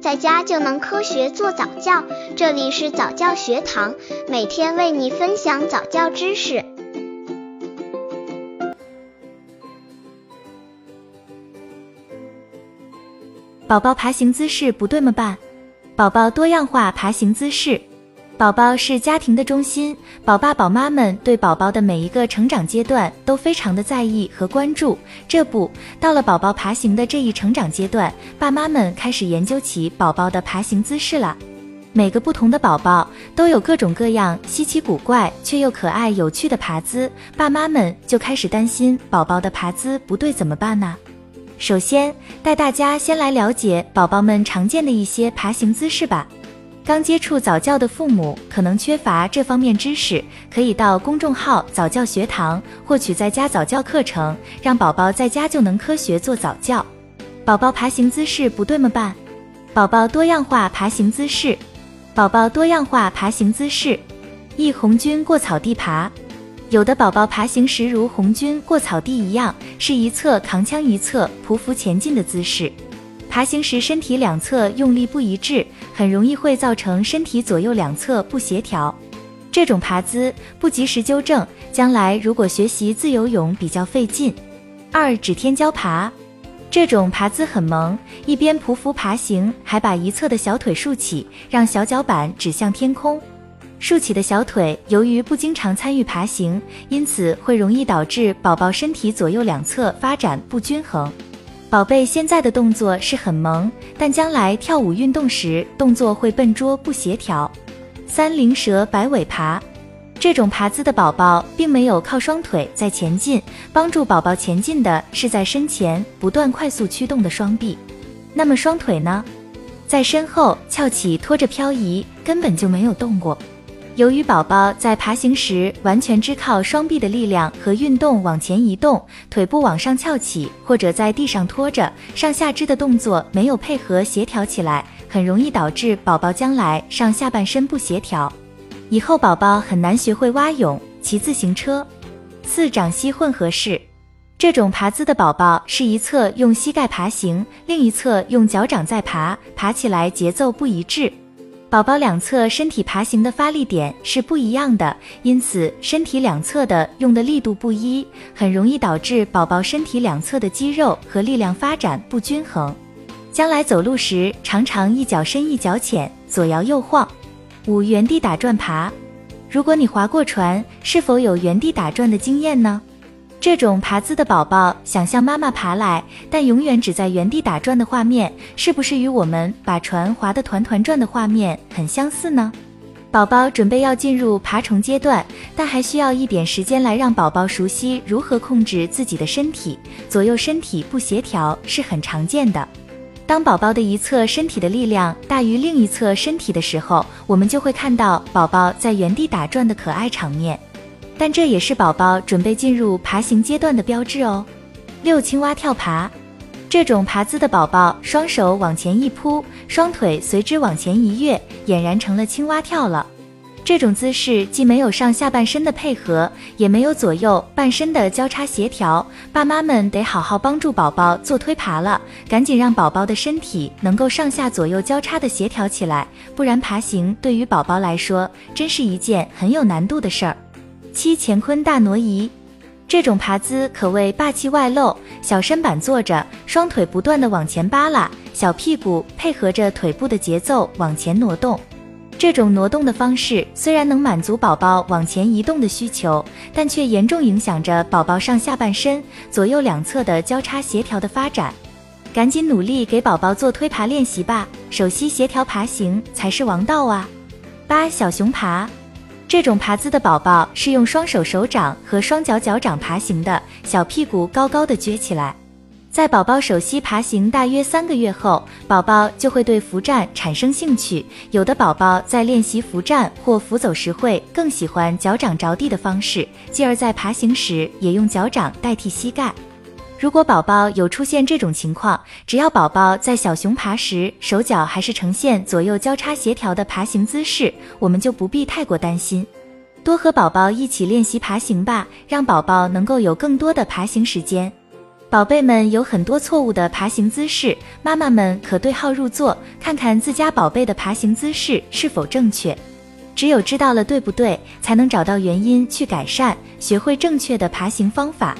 在家就能科学做早教。这里是早教学堂，每天为你分享早教知识。宝宝爬行姿势不对么办？宝宝多样化爬行姿势。宝宝是家庭的中心，宝爸宝妈们对宝宝的每一个成长阶段都非常的在意和关注。这不，到了宝宝爬行的这一成长阶段，爸妈们开始研究起宝宝的爬行姿势了。每个不同的宝宝都有各种各样稀奇古怪却又可爱有趣的爬姿，爸妈们就开始担心宝宝的爬姿不对怎么办呢？首先，带大家先来了解宝宝们常见的一些爬行姿势吧。刚接触早教的父母可能缺乏这方面知识，可以到公众号早教学堂获取在家早教课程，让宝宝在家就能科学做早教。宝宝爬行姿势不对么办？宝宝多样化爬行姿势。宝宝多样化爬行姿势，一红军过草地爬。有的宝宝爬行时如红军过草地一样，是一侧扛枪一侧匍匐前进的姿势。爬行时身体两侧用力不一致，很容易会造成身体左右两侧不协调。这种爬姿不及时纠正，将来如果学习自由泳比较费劲。二指天椒爬，这种爬姿很萌，一边匍匐爬行，还把一侧的小腿竖起，让小脚板指向天空。竖起的小腿由于不经常参与爬行，因此会容易导致宝宝身体左右两侧发展不均衡。宝贝现在的动作是很萌，但将来跳舞运动时动作会笨拙不协调。三灵蛇摆尾爬，这种爬姿的宝宝并没有靠双腿在前进，帮助宝宝前进的是在身前不断快速驱动的双臂。那么双腿呢？在身后翘起拖着漂移，根本就没有动过。由于宝宝在爬行时完全只靠双臂的力量和运动往前移动，腿部往上翘起或者在地上拖着，上下肢的动作没有配合协调起来，很容易导致宝宝将来上下半身不协调，以后宝宝很难学会蛙泳、骑自行车。四掌膝混合式，这种爬姿的宝宝是一侧用膝盖爬行，另一侧用脚掌在爬，爬起来节奏不一致。宝宝两侧身体爬行的发力点是不一样的，因此身体两侧的用的力度不一，很容易导致宝宝身体两侧的肌肉和力量发展不均衡，将来走路时常常一脚深一脚浅，左摇右晃。五原地打转爬，如果你划过船，是否有原地打转的经验呢？这种爬姿的宝宝想向妈妈爬来，但永远只在原地打转的画面，是不是与我们把船划得团团转的画面很相似呢？宝宝准备要进入爬虫阶段，但还需要一点时间来让宝宝熟悉如何控制自己的身体，左右身体不协调是很常见的。当宝宝的一侧身体的力量大于另一侧身体的时候，我们就会看到宝宝在原地打转的可爱场面。但这也是宝宝准备进入爬行阶段的标志哦。六青蛙跳爬，这种爬姿的宝宝双手往前一扑，双腿随之往前一跃，俨然成了青蛙跳了。这种姿势既没有上下半身的配合，也没有左右半身的交叉协调，爸妈们得好好帮助宝宝做推爬了，赶紧让宝宝的身体能够上下左右交叉的协调起来，不然爬行对于宝宝来说真是一件很有难度的事儿。七乾坤大挪移，这种爬姿可谓霸气外露。小身板坐着，双腿不断的往前扒拉，小屁股配合着腿部的节奏往前挪动。这种挪动的方式虽然能满足宝宝往前移动的需求，但却严重影响着宝宝上下半身左右两侧的交叉协调的发展。赶紧努力给宝宝做推爬练习吧，手膝协调爬行才是王道啊！八小熊爬。这种爬姿的宝宝是用双手手掌和双脚脚掌爬行的，小屁股高高的撅起来。在宝宝手膝爬行大约三个月后，宝宝就会对扶站产生兴趣。有的宝宝在练习扶站或扶走时，会更喜欢脚掌着地的方式，继而在爬行时也用脚掌代替膝盖。如果宝宝有出现这种情况，只要宝宝在小熊爬时手脚还是呈现左右交叉协调的爬行姿势，我们就不必太过担心。多和宝宝一起练习爬行吧，让宝宝能够有更多的爬行时间。宝贝们有很多错误的爬行姿势，妈妈们可对号入座，看看自家宝贝的爬行姿势是否正确。只有知道了对不对，才能找到原因去改善，学会正确的爬行方法。